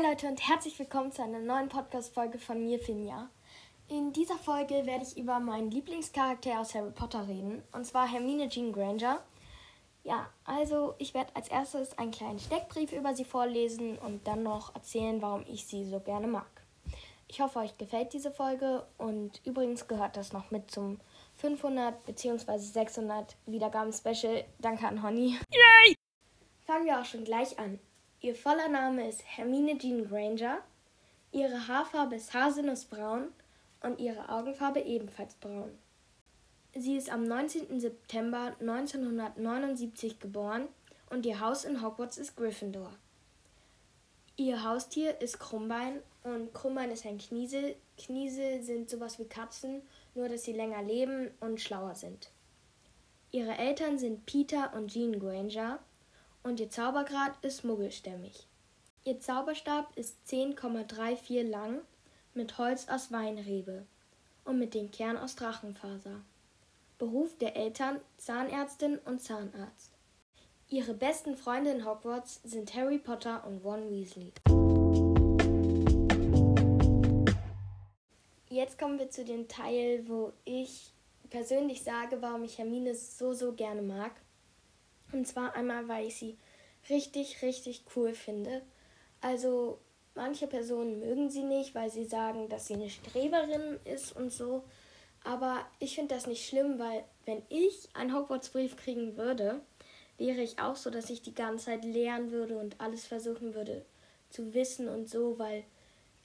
Hi Leute und herzlich willkommen zu einer neuen Podcast-Folge von mir, Finja. In dieser Folge werde ich über meinen Lieblingscharakter aus Harry Potter reden, und zwar Hermine Jean Granger. Ja, also ich werde als erstes einen kleinen Steckbrief über sie vorlesen und dann noch erzählen, warum ich sie so gerne mag. Ich hoffe, euch gefällt diese Folge und übrigens gehört das noch mit zum 500 bzw. 600 Wiedergaben-Special. Danke an Honey. Yay! Fangen wir auch schon gleich an. Ihr voller Name ist Hermine Jean Granger. Ihre Haarfarbe ist haselnussbraun und ihre Augenfarbe ebenfalls braun. Sie ist am 19. September 1979 geboren und ihr Haus in Hogwarts ist Gryffindor. Ihr Haustier ist Krummbein und Krummbein ist ein Kniesel. Kniesel sind sowas wie Katzen, nur dass sie länger leben und schlauer sind. Ihre Eltern sind Peter und Jean Granger und ihr Zaubergrad ist muggelstämmig. Ihr Zauberstab ist 10,34 lang mit Holz aus Weinrebe und mit dem Kern aus Drachenfaser. Beruf der Eltern Zahnärztin und Zahnarzt. Ihre besten Freunde in Hogwarts sind Harry Potter und Ron Weasley. Jetzt kommen wir zu dem Teil, wo ich persönlich sage, warum ich Hermine so, so gerne mag. Und zwar einmal, weil ich sie richtig, richtig cool finde. Also manche Personen mögen sie nicht, weil sie sagen, dass sie eine Streberin ist und so. Aber ich finde das nicht schlimm, weil wenn ich einen Hogwarts-Brief kriegen würde, wäre ich auch so, dass ich die ganze Zeit lernen würde und alles versuchen würde zu wissen und so, weil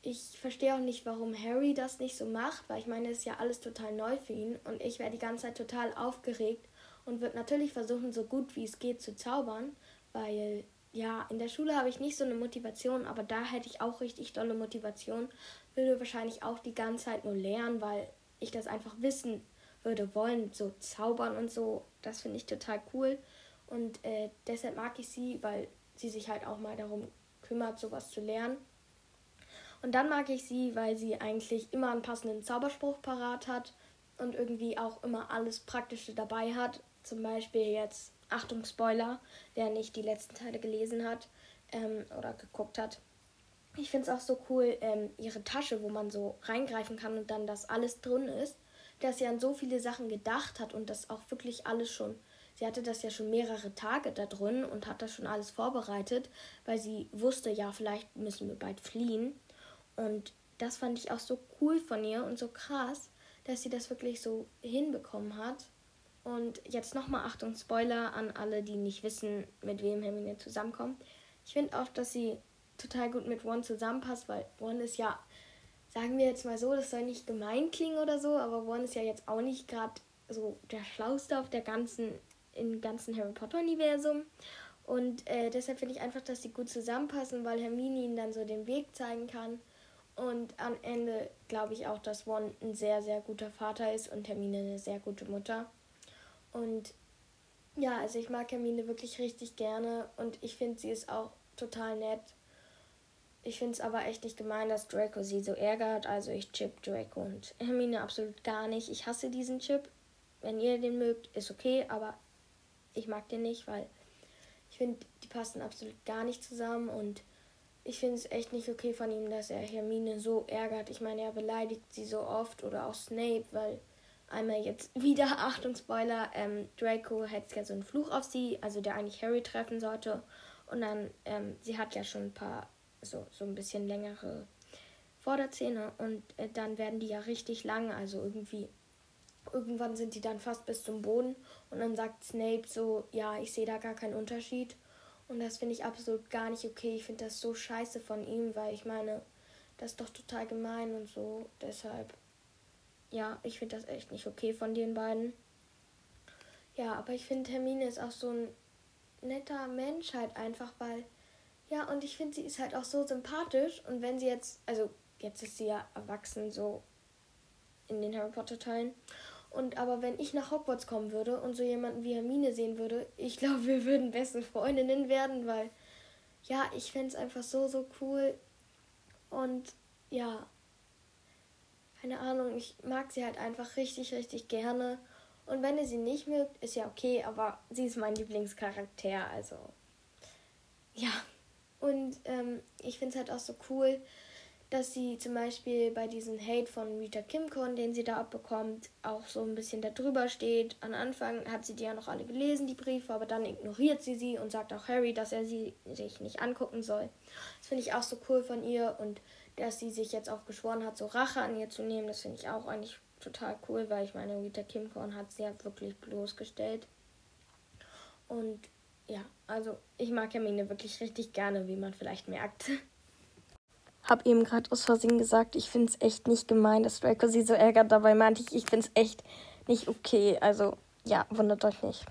ich verstehe auch nicht, warum Harry das nicht so macht, weil ich meine, es ist ja alles total neu für ihn und ich wäre die ganze Zeit total aufgeregt und wird natürlich versuchen, so gut wie es geht zu zaubern, weil ja, in der Schule habe ich nicht so eine Motivation, aber da hätte ich auch richtig tolle Motivation, würde wahrscheinlich auch die ganze Zeit nur lernen, weil ich das einfach wissen würde wollen, so zaubern und so. Das finde ich total cool und äh, deshalb mag ich sie, weil sie sich halt auch mal darum kümmert, sowas zu lernen. Und dann mag ich sie, weil sie eigentlich immer einen passenden Zauberspruch parat hat und irgendwie auch immer alles Praktische dabei hat, zum Beispiel jetzt, Achtung, Spoiler, wer nicht die letzten Teile gelesen hat ähm, oder geguckt hat. Ich finde es auch so cool, ähm, ihre Tasche, wo man so reingreifen kann und dann das alles drin ist, dass sie an so viele Sachen gedacht hat und das auch wirklich alles schon. Sie hatte das ja schon mehrere Tage da drin und hat das schon alles vorbereitet, weil sie wusste, ja, vielleicht müssen wir bald fliehen. Und das fand ich auch so cool von ihr und so krass, dass sie das wirklich so hinbekommen hat. Und jetzt nochmal Achtung, Spoiler an alle, die nicht wissen, mit wem Hermine zusammenkommt. Ich finde auch, dass sie total gut mit Ron zusammenpasst, weil Ron ist ja, sagen wir jetzt mal so, das soll nicht gemein klingen oder so, aber Ron ist ja jetzt auch nicht gerade so der Schlauste auf der ganzen, im ganzen Harry Potter-Universum. Und äh, deshalb finde ich einfach, dass sie gut zusammenpassen, weil Hermine ihnen dann so den Weg zeigen kann. Und am Ende glaube ich auch, dass Ron ein sehr, sehr guter Vater ist und Hermine eine sehr gute Mutter. Und ja, also ich mag Hermine wirklich richtig gerne und ich finde, sie ist auch total nett. Ich finde es aber echt nicht gemein, dass Draco sie so ärgert. Also ich chip Draco und Hermine absolut gar nicht. Ich hasse diesen Chip. Wenn ihr den mögt, ist okay, aber ich mag den nicht, weil ich finde, die passen absolut gar nicht zusammen und ich finde es echt nicht okay von ihm, dass er Hermine so ärgert. Ich meine, er beleidigt sie so oft oder auch Snape, weil Einmal jetzt wieder, Achtung, Spoiler, ähm, Draco hat ja so einen Fluch auf sie, also der eigentlich Harry treffen sollte. Und dann, ähm, sie hat ja schon ein paar, so, so ein bisschen längere Vorderzähne und äh, dann werden die ja richtig lang, also irgendwie, irgendwann sind die dann fast bis zum Boden und dann sagt Snape so, ja, ich sehe da gar keinen Unterschied. Und das finde ich absolut gar nicht okay. Ich finde das so scheiße von ihm, weil ich meine, das ist doch total gemein und so. Deshalb ja, ich finde das echt nicht okay von den beiden. Ja, aber ich finde, Hermine ist auch so ein netter Mensch halt einfach, weil, ja, und ich finde, sie ist halt auch so sympathisch. Und wenn sie jetzt, also jetzt ist sie ja erwachsen, so in den Harry Potter Teilen. Und aber wenn ich nach Hogwarts kommen würde und so jemanden wie Hermine sehen würde, ich glaube, wir würden beste Freundinnen werden, weil, ja, ich fände es einfach so, so cool. Und ja, keine Ahnung, ich mag sie halt einfach richtig, richtig gerne. Und wenn ihr sie nicht mögt, ist ja okay, aber sie ist mein Lieblingscharakter, also ja. Und ähm, ich finde es halt auch so cool, dass sie zum Beispiel bei diesem Hate von Rita Kimcon, den sie da abbekommt, auch so ein bisschen darüber steht. Am Anfang hat sie die ja noch alle gelesen, die Briefe, aber dann ignoriert sie sie und sagt auch Harry, dass er sie sich nicht angucken soll. Das finde ich auch so cool von ihr und dass sie sich jetzt auch geschworen hat, so Rache an ihr zu nehmen, das finde ich auch eigentlich total cool, weil ich meine, Rita Kimcorn hat sie ja wirklich bloßgestellt. Und ja, also ich mag Hermine wirklich richtig gerne, wie man vielleicht merkt. Hab eben gerade aus Versehen gesagt, ich finde es echt nicht gemein, dass Draco sie so ärgert. Dabei meinte ich, ich finde es echt nicht okay. Also ja, wundert euch nicht.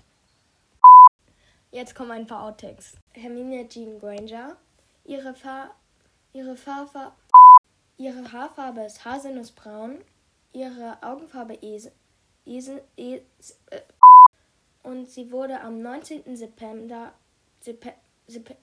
Jetzt kommen ein paar Outtakes. Hermine Jean Granger. Ihre, Fa ihre, Farfa ihre Haarfarbe ist haselnussbraun. Ihre Augenfarbe Esel. Esel. Esel äh, und sie wurde am 19. September. September. September